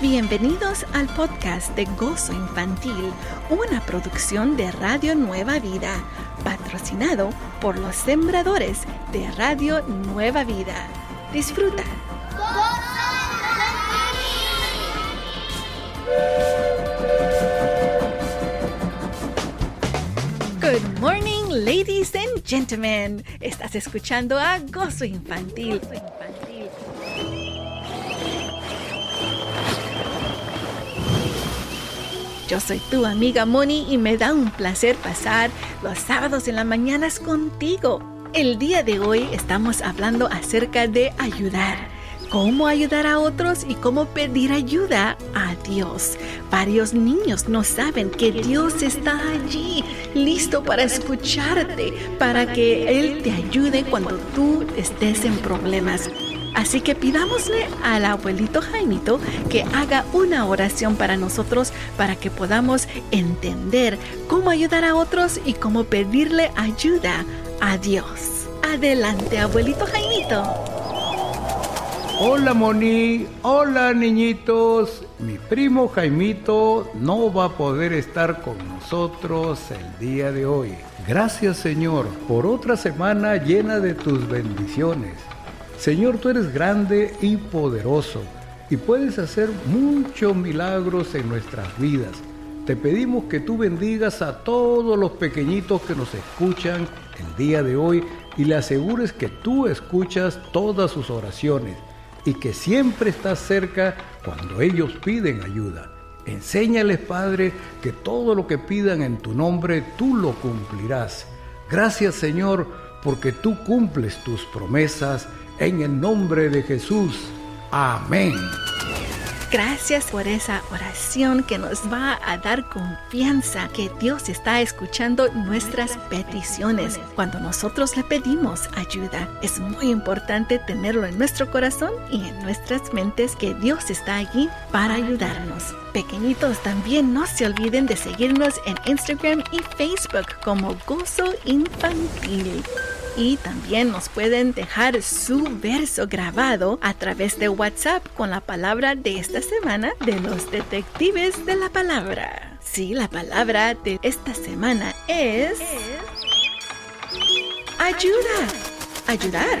Bienvenidos al podcast de Gozo Infantil, una producción de Radio Nueva Vida, patrocinado por los sembradores de Radio Nueva Vida. Disfruta. Good morning, ladies and gentlemen. Estás escuchando a Gozo Infantil. Yo soy tu amiga Moni y me da un placer pasar los sábados en las mañanas contigo. El día de hoy estamos hablando acerca de ayudar. Cómo ayudar a otros y cómo pedir ayuda a Dios. Varios niños no saben que Dios está allí, listo para escucharte, para que Él te ayude cuando tú estés en problemas. Así que pidámosle al abuelito Jaimito que haga una oración para nosotros para que podamos entender cómo ayudar a otros y cómo pedirle ayuda a Dios. Adelante, abuelito Jaimito. Hola Moni, hola niñitos. Mi primo Jaimito no va a poder estar con nosotros el día de hoy. Gracias Señor por otra semana llena de tus bendiciones. Señor, tú eres grande y poderoso y puedes hacer muchos milagros en nuestras vidas. Te pedimos que tú bendigas a todos los pequeñitos que nos escuchan el día de hoy y le asegures que tú escuchas todas sus oraciones y que siempre estás cerca cuando ellos piden ayuda. Enséñales, Padre, que todo lo que pidan en tu nombre tú lo cumplirás. Gracias, Señor, porque tú cumples tus promesas en el nombre de Jesús. Amén. Gracias por esa oración que nos va a dar confianza que Dios está escuchando nuestras peticiones. Cuando nosotros le pedimos ayuda, es muy importante tenerlo en nuestro corazón y en nuestras mentes que Dios está allí para ayudarnos. Pequeñitos, también no se olviden de seguirnos en Instagram y Facebook como Gozo Infantil y también nos pueden dejar su verso grabado a través de WhatsApp con la palabra de esta semana de los detectives de la palabra. Sí, la palabra de esta semana es ayuda, ayudar,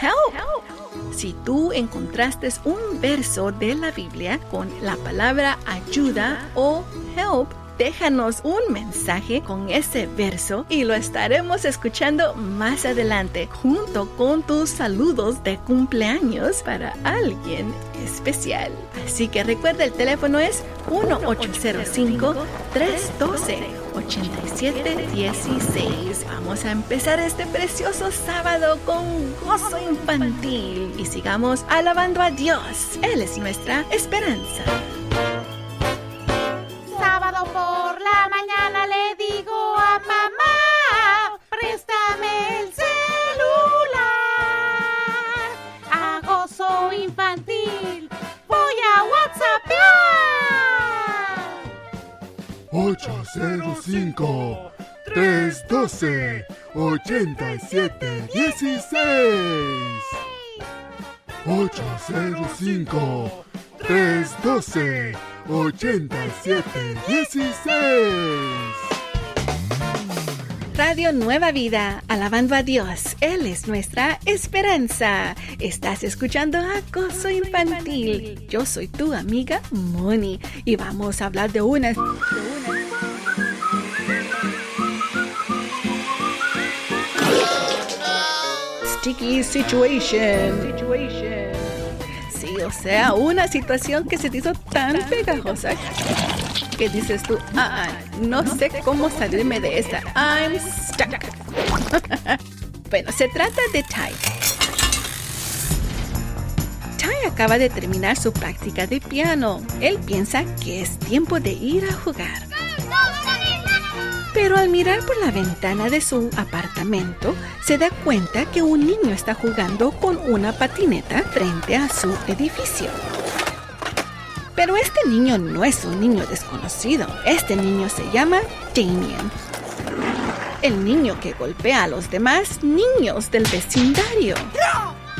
help. Si tú encontraste un verso de la Biblia con la palabra ayuda o help, déjanos un mensaje con ese verso y lo estaremos escuchando más adelante junto con tus saludos de cumpleaños para alguien especial. Así que recuerda el teléfono es 1805 312 8716. Vamos a empezar este precioso sábado con gozo infantil y sigamos alabando a Dios. Él es nuestra esperanza. 805 312 8716 805 312 8716 Radio Nueva Vida, alabando a Dios. Él es nuestra esperanza. Estás escuchando a Gozo Infantil. Yo soy tu amiga Moni y vamos a hablar de una... de una- Sticky situation. Situation. Sí, o sea, una situación que se te hizo tan pegajosa que dices tú, ah, ah, no sé cómo salirme de esta. I'm stuck. bueno, se trata de Ty. Ty acaba de terminar su práctica de piano. Él piensa que es tiempo de ir a jugar. Pero al mirar por la ventana de su apartamento, se da cuenta que un niño está jugando con una patineta frente a su edificio. Pero este niño no es un niño desconocido. Este niño se llama Damien. El niño que golpea a los demás niños del vecindario.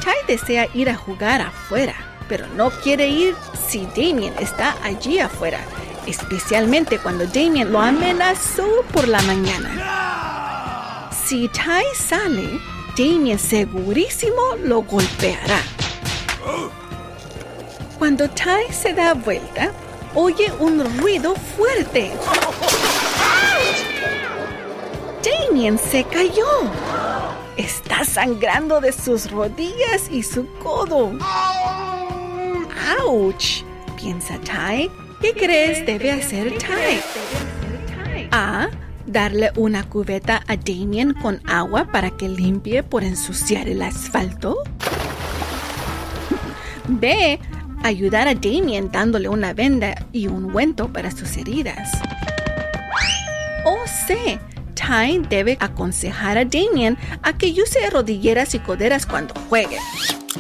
Ty desea ir a jugar afuera, pero no quiere ir si Damien está allí afuera, especialmente cuando Damien lo amenazó por la mañana. Si Ty sale, Damien segurísimo lo golpeará. Cuando Ty se da vuelta, oye un ruido fuerte. Damien se cayó. Está sangrando de sus rodillas y su codo. ¡Auch! Piensa Ty. ¿Qué crees debe hacer Ty? A. Darle una cubeta a Damien con agua para que limpie por ensuciar el asfalto. B. Ayudar a Damien dándole una venda y un ungüento para sus heridas. O C. Ty debe aconsejar a Damien a que use rodilleras y coderas cuando juegue.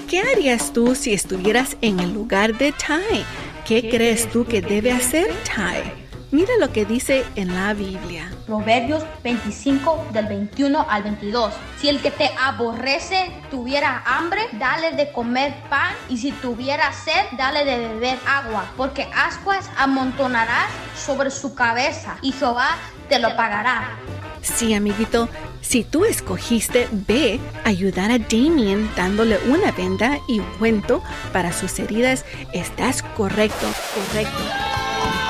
¿Qué harías tú si estuvieras en el lugar de Ty? ¿Qué crees tú que debe hacer Ty? Mira lo que dice en la Biblia. Proverbios 25 del 21 al 22. Si el que te aborrece tuviera hambre, dale de comer pan, y si tuviera sed, dale de beber agua, porque ascuas amontonarás sobre su cabeza, y Jehová te lo pagará. Sí, amiguito, si tú escogiste B, ayudar a Damien dándole una venda y ungüento para sus heridas, estás correcto, correcto.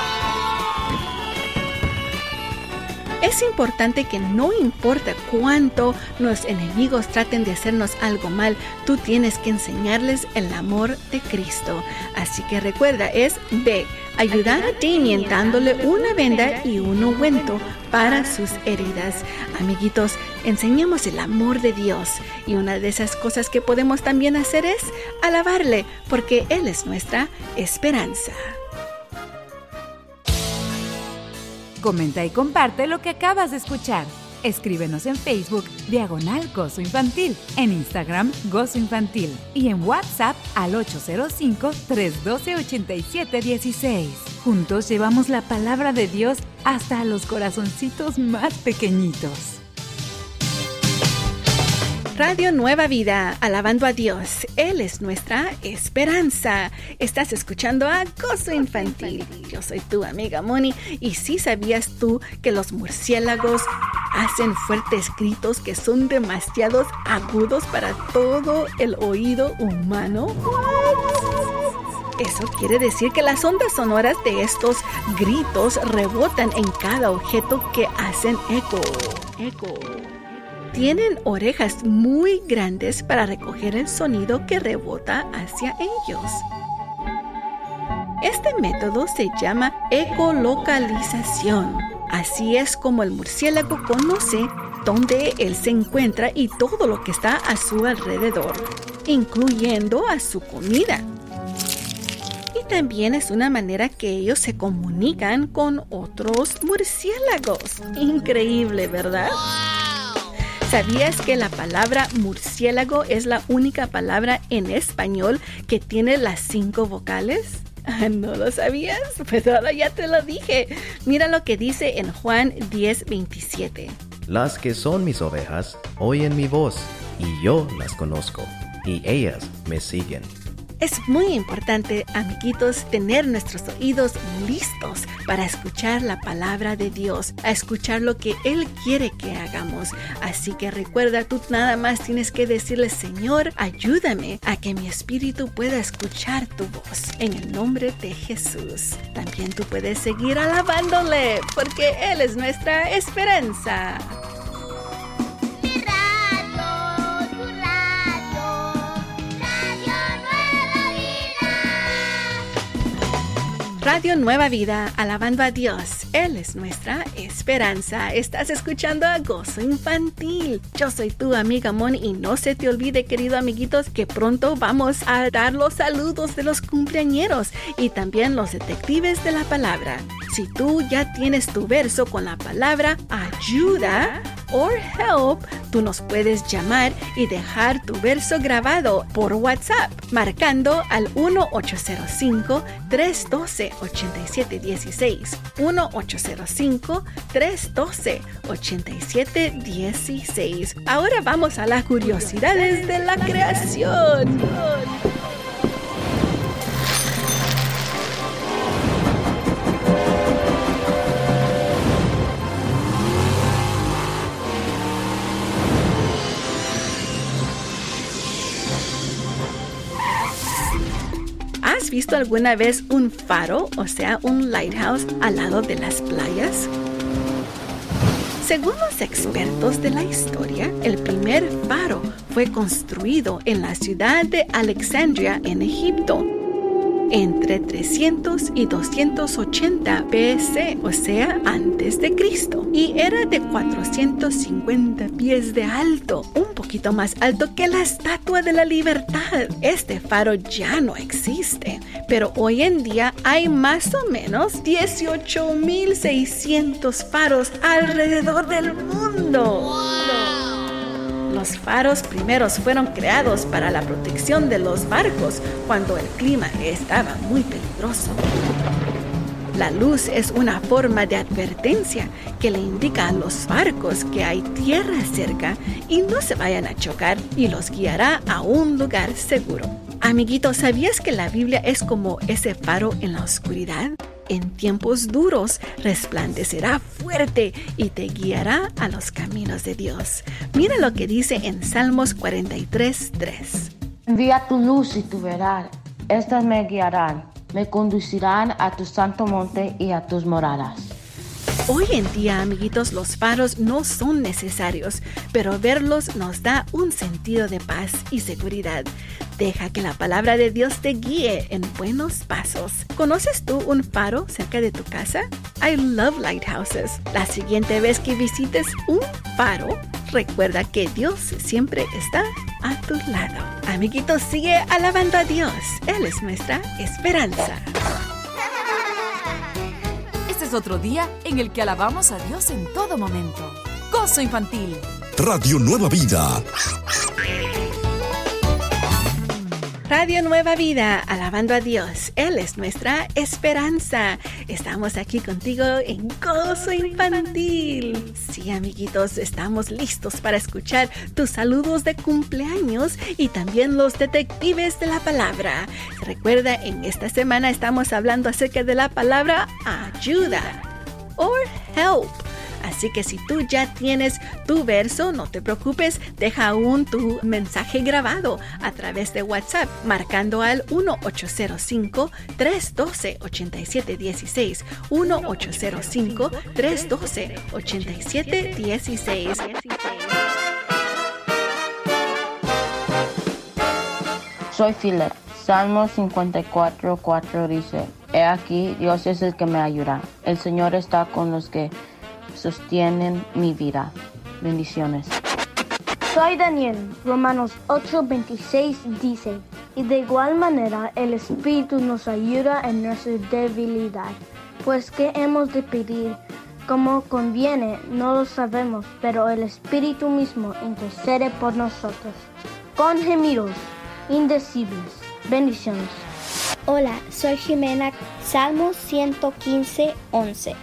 Es importante que no importa cuánto los enemigos traten de hacernos algo mal, tú tienes que enseñarles el amor de Cristo. Así que recuerda, es B, ayudar a Damien dándole una venda y un ungüento para sus heridas. Amiguitos, enseñemos el amor de Dios y una de esas cosas que podemos también hacer es alabarle, porque Él es nuestra esperanza. Comenta y comparte lo que acabas de escuchar. Escríbenos en Facebook Diagonal Gozo Infantil, en Instagram Gozo Infantil y en WhatsApp al 805-312-8716. Juntos llevamos la palabra de Dios hasta los corazoncitos más pequeñitos. Radio Nueva Vida, alabando a Dios. Él es nuestra esperanza. Estás escuchando a Gozo Infantil. Yo soy tu amiga Moni. Y si sabías tú que los murciélagos hacen fuertes gritos que son demasiados agudos para todo el oído humano? Eso quiere decir que las ondas sonoras de estos gritos rebotan en cada objeto que hacen eco. Eco tienen orejas muy grandes para recoger el sonido que rebota hacia ellos. Este método se llama ecolocalización. Así es como el murciélago conoce dónde él se encuentra y todo lo que está a su alrededor, incluyendo a su comida. Y también es una manera que ellos se comunican con otros murciélagos. Increíble, ¿verdad? ¿Sabías que la palabra murciélago es la única palabra en español que tiene las cinco vocales? ¿No lo sabías? Pues ahora ya te lo dije. Mira lo que dice en Juan 10:27. Las que son mis ovejas oyen mi voz, y yo las conozco, y ellas me siguen. Es muy importante, amiguitos, tener nuestros oídos listos para escuchar la palabra de Dios, a escuchar lo que Él quiere que hagamos. Así que recuerda, tú nada más tienes que decirle, Señor, ayúdame a que mi espíritu pueda escuchar tu voz. En el nombre de Jesús. También tú puedes seguir alabándole, porque Él es nuestra esperanza. Radio Nueva Vida, alabando a Dios. Él es nuestra esperanza. Estás escuchando a Gozo Infantil. Yo soy tu amiga Moni y no se te olvide, querido amiguitos, que pronto vamos a dar los saludos de los cumpleañeros y también los detectives de la palabra. Si tú ya tienes tu verso con la palabra ayuda, or help, tú nos puedes llamar y dejar tu verso grabado por WhatsApp marcando al 1-805-312-8716. 1-805-312-8716. Ahora vamos a las curiosidades de la creación. Visto alguna vez un faro, o sea, un lighthouse, al lado de las playas? Según los expertos de la historia, el primer faro fue construido en la ciudad de Alexandria, en Egipto, entre 300 y 280 BC, o sea, antes de Cristo, y era de 450 pies de alto, un poquito más alto que la Estatua de la Libertad. Este faro ya no existe, pero hoy en día hay más o menos 18.600 faros alrededor del mundo. Los faros primeros fueron creados para la protección de los barcos cuando el clima estaba muy peligroso. La luz es una forma de advertencia que le indica a los barcos que hay tierra cerca y no se vayan a chocar y los guiará a un lugar seguro. Amiguito, ¿sabías que la Biblia es como ese faro en la oscuridad? En tiempos duros resplandecerá fuerte y te guiará a los caminos de Dios. Mira lo que dice en Salmos 43:3. Envía tu luz y tu verdad. Estas me guiarán, me conducirán a tu santo monte y a tus moradas. Hoy en día, amiguitos, los faros no son necesarios, pero verlos nos da un sentido de paz y seguridad. Deja que la palabra de Dios te guíe en buenos pasos. ¿Conoces tú un faro cerca de tu casa? I love lighthouses. La siguiente vez que visites un faro, recuerda que Dios siempre está a tu lado. Amiguitos, sigue alabando a Dios. Él es nuestra esperanza otro día en el que alabamos a Dios en todo momento. Gozo infantil. Radio Nueva Vida. Radio Nueva Vida, alabando a Dios. Él es nuestra esperanza. Estamos aquí contigo en Gozo Infantil. Sí, amiguitos, estamos listos para escuchar tus saludos de cumpleaños y también los detectives de la palabra. Recuerda, en esta semana estamos hablando acerca de la palabra ayuda or help. Así que si tú ya tienes tu verso, no te preocupes, deja aún tu mensaje grabado a través de WhatsApp marcando al 1-805-312-8716. 1-805-312-8716. Soy Philip. Salmo 54, 4 dice, He aquí, Dios es el que me ayuda. El Señor está con los que sostienen mi vida. Bendiciones. Soy Daniel. Romanos 8:26 dice, y de igual manera el Espíritu nos ayuda en nuestra debilidad, pues que hemos de pedir como conviene, no lo sabemos, pero el Espíritu mismo intercede por nosotros, con gemidos indecibles. Bendiciones. Hola, soy Jimena, Salmo 115, 11.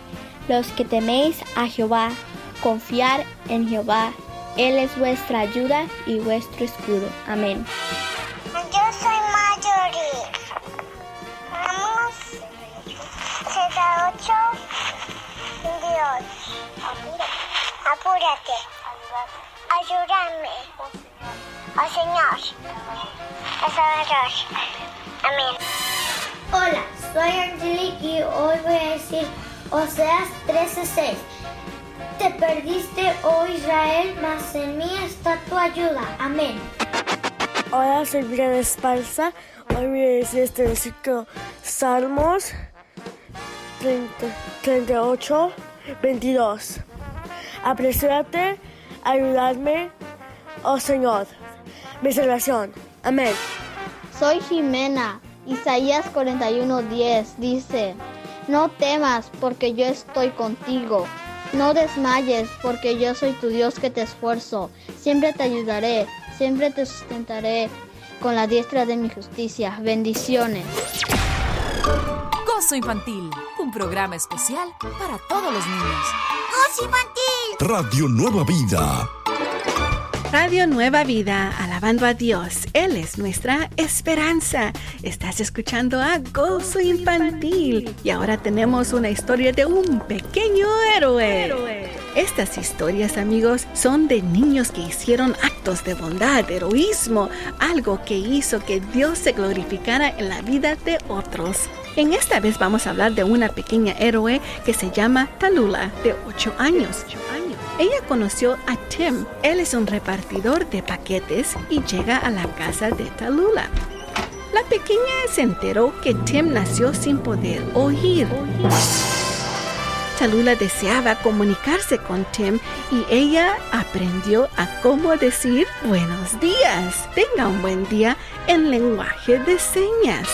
Los que teméis a Jehová, confiar en Jehová. Él es vuestra ayuda y vuestro escudo. Amén. Yo soy Marjorie. Vamos, Z8, Dios. Apúrate. Ayúdame. Oh Señor. Salvador. Amén. Hola, soy Angelique y hoy voy a decir Oseas 13:6. Te perdiste, oh Israel, mas en mí está tu ayuda. Amén. Hola, soy Brianna Esparza. Hoy voy a decir este versículo Salmos 30, 38, 22. Apresúrate, ayudarme, oh Señor, mi salvación. Amén. Soy Jimena. Isaías 41:10 dice, no temas porque yo estoy contigo. No desmayes porque yo soy tu Dios que te esfuerzo. Siempre te ayudaré, siempre te sustentaré con la diestra de mi justicia. Bendiciones. Gozo Infantil, un programa especial para todos los niños. Gozo Infantil. Radio Nueva Vida. Radio Nueva Vida, alabando a Dios. Él es nuestra esperanza. Estás escuchando a Gozo Infantil. Y ahora tenemos una historia de un pequeño héroe. Estas historias, amigos, son de niños que hicieron actos de bondad, heroísmo, algo que hizo que Dios se glorificara en la vida de otros. En esta vez vamos a hablar de una pequeña héroe que se llama Talula, de 8 años. Ella conoció a Tim. Él es un repartidor de paquetes y llega a la casa de Talula. La pequeña se enteró que Tim nació sin poder oír. Talula deseaba comunicarse con Tim y ella aprendió a cómo decir buenos días, tenga un buen día en lenguaje de señas.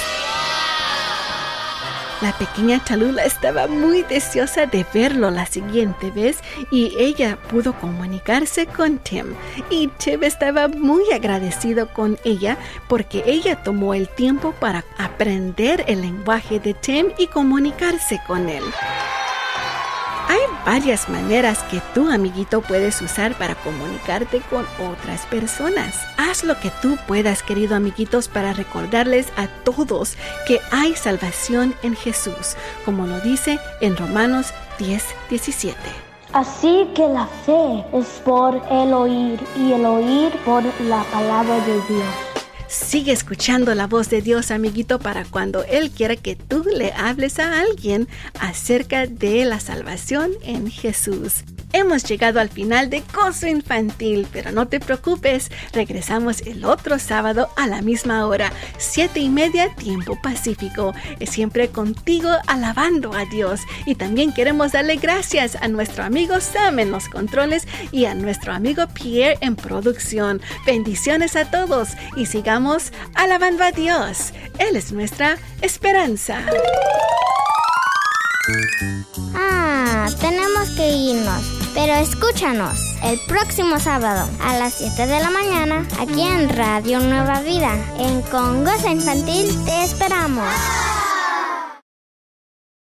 La pequeña Talula estaba muy deseosa de verlo la siguiente vez y ella pudo comunicarse con Tim. Y Tim estaba muy agradecido con ella porque ella tomó el tiempo para aprender el lenguaje de Tim y comunicarse con él. Hay varias maneras que tú, amiguito, puedes usar para comunicarte con otras personas. Haz lo que tú puedas, querido amiguitos, para recordarles a todos que hay salvación en Jesús, como lo dice en Romanos 10, 17. Así que la fe es por el oír y el oír por la palabra de Dios. Sigue escuchando la voz de Dios, amiguito, para cuando Él quiera que tú le hables a alguien acerca de la salvación en Jesús. Hemos llegado al final de Gozo Infantil, pero no te preocupes, regresamos el otro sábado a la misma hora, siete y media tiempo pacífico. Es siempre contigo alabando a Dios. Y también queremos darle gracias a nuestro amigo Sam en los controles y a nuestro amigo Pierre en producción. Bendiciones a todos y sigamos alabando a Dios. Él es nuestra esperanza. Ah, tenemos que irnos. Pero escúchanos el próximo sábado a las 7 de la mañana aquí en Radio Nueva Vida. En Congosa Infantil te esperamos.